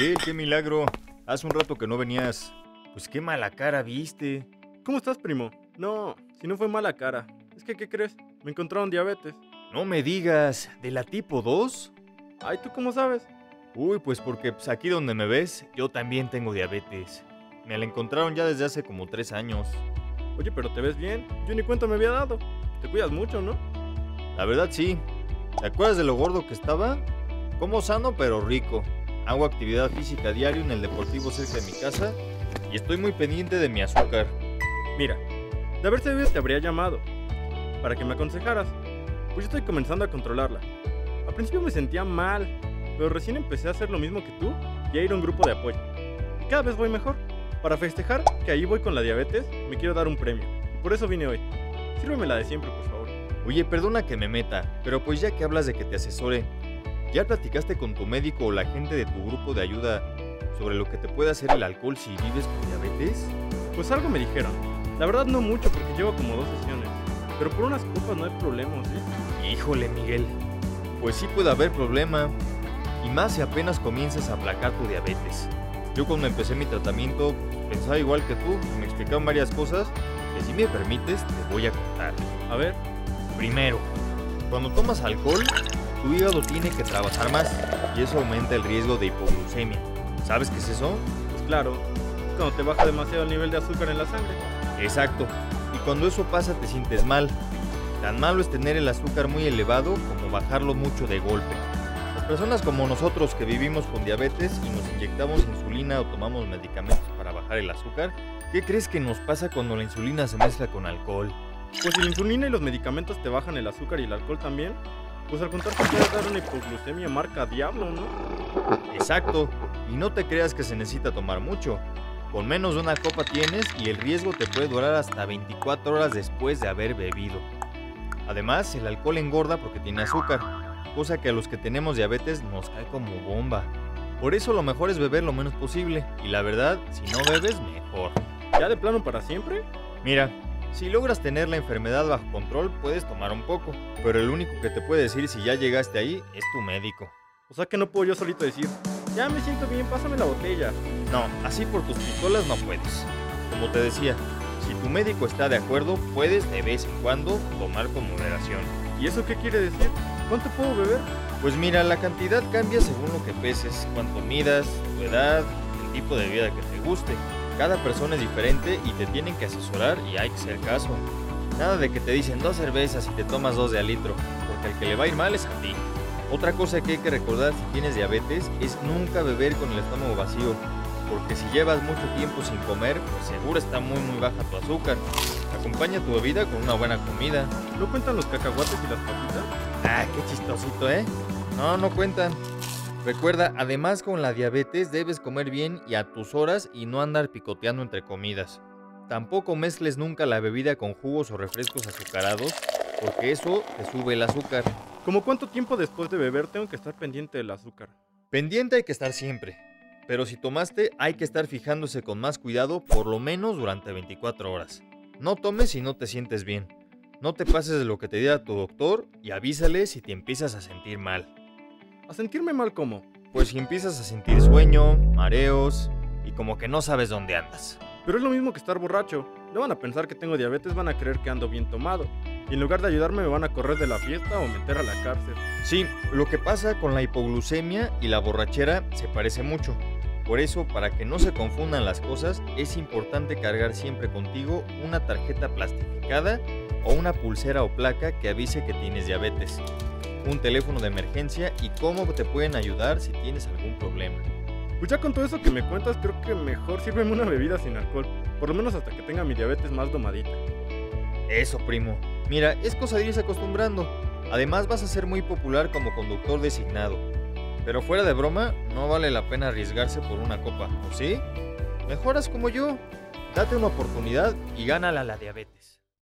Miguel, qué milagro. Hace un rato que no venías. Pues qué mala cara viste. ¿Cómo estás, primo? No, si no fue mala cara. Es que, ¿qué crees? Me encontraron diabetes. No me digas, ¿de la tipo 2? Ay, ¿tú cómo sabes? Uy, pues porque pues, aquí donde me ves, yo también tengo diabetes. Me la encontraron ya desde hace como tres años. Oye, pero te ves bien. Yo ni cuenta me había dado. Te cuidas mucho, ¿no? La verdad sí. ¿Te acuerdas de lo gordo que estaba? Como sano pero rico. Hago actividad física diario en el deportivo cerca de mi casa y estoy muy pendiente de mi azúcar. Mira, de haber sabido te habría llamado para que me aconsejaras. Pues yo estoy comenzando a controlarla. Al principio me sentía mal, pero recién empecé a hacer lo mismo que tú y a ir a un grupo de apoyo. Y cada vez voy mejor. Para festejar que ahí voy con la diabetes, me quiero dar un premio. Por eso vine hoy. Sírveme la de siempre, por favor. Oye, perdona que me meta, pero pues ya que hablas de que te asesore, ¿ya platicaste con tu médico o la gente de tu grupo de ayuda sobre lo que te puede hacer el alcohol si vives con diabetes? Pues algo me dijeron. La verdad no mucho porque llevo como dos sesiones. Pero por unas copas no hay problemas, ¿eh? Híjole, Miguel. Pues sí puede haber problema. Y más si apenas comienzas a aplacar tu diabetes. Yo cuando empecé mi tratamiento pensaba igual que tú y me explicaron varias cosas que si me permites te voy a contar. A ver, Primero, cuando tomas alcohol, tu hígado tiene que trabajar más y eso aumenta el riesgo de hipoglucemia. ¿Sabes qué es eso? pues claro, cuando te baja demasiado el nivel de azúcar en la sangre. Exacto. Y cuando eso pasa te sientes mal. Tan malo es tener el azúcar muy elevado como bajarlo mucho de golpe. Las personas como nosotros que vivimos con diabetes y nos inyectamos insulina o tomamos medicamentos para bajar el azúcar, ¿qué crees que nos pasa cuando la insulina se mezcla con alcohol? Pues si la insulina y los medicamentos te bajan el azúcar y el alcohol también, pues al contar puede dar una hipoglucemia marca diablo, ¿no? Exacto. Y no te creas que se necesita tomar mucho. Con menos de una copa tienes y el riesgo te puede durar hasta 24 horas después de haber bebido. Además, el alcohol engorda porque tiene azúcar, cosa que a los que tenemos diabetes nos cae como bomba. Por eso lo mejor es beber lo menos posible, y la verdad, si no bebes, mejor. ¿Ya de plano para siempre? Mira, si logras tener la enfermedad bajo control, puedes tomar un poco, pero el único que te puede decir si ya llegaste ahí es tu médico. O sea que no puedo yo solito decir, ya me siento bien, pásame la botella. No, así por tus pistolas no puedes. Como te decía, si tu médico está de acuerdo, puedes de vez en cuando tomar con moderación. ¿Y eso qué quiere decir? ¿Cuánto puedo beber? Pues mira, la cantidad cambia según lo que peses, cuánto midas, tu edad, el tipo de vida que te guste. Cada persona es diferente y te tienen que asesorar y hay que hacer caso. Nada de que te dicen dos cervezas y te tomas dos de al litro, porque al que le va a ir mal es a ti. Otra cosa que hay que recordar si tienes diabetes es nunca beber con el estómago vacío, porque si llevas mucho tiempo sin comer, pues seguro está muy muy baja tu azúcar. Acompaña tu bebida con una buena comida. ¿No cuentan los cacahuates y las papitas? Ah, qué chistosito, ¿eh? No, no cuentan. Recuerda, además con la diabetes debes comer bien y a tus horas y no andar picoteando entre comidas. Tampoco mezcles nunca la bebida con jugos o refrescos azucarados, porque eso te sube el azúcar. ¿Cómo cuánto tiempo después de beber tengo que estar pendiente del azúcar? Pendiente hay que estar siempre, pero si tomaste hay que estar fijándose con más cuidado por lo menos durante 24 horas. No tomes si no te sientes bien. No te pases de lo que te diga tu doctor y avísale si te empiezas a sentir mal. ¿A sentirme mal cómo? Pues si empiezas a sentir sueño, mareos y como que no sabes dónde andas. Pero es lo mismo que estar borracho. No van a pensar que tengo diabetes, van a creer que ando bien tomado. Y en lugar de ayudarme me van a correr de la fiesta o meter a la cárcel. Sí, lo que pasa con la hipoglucemia y la borrachera se parece mucho. Por eso, para que no se confundan las cosas, es importante cargar siempre contigo una tarjeta plastificada o una pulsera o placa que avise que tienes diabetes, un teléfono de emergencia y cómo te pueden ayudar si tienes algún problema. Pues ya con todo eso que me cuentas, creo que mejor sírveme una bebida sin alcohol. Por lo menos hasta que tenga mi diabetes más domadita. Eso, primo. Mira, es cosa de irse acostumbrando. Además vas a ser muy popular como conductor designado. Pero fuera de broma, no vale la pena arriesgarse por una copa, ¿o sí? Mejoras como yo. Date una oportunidad y gánala la diabetes.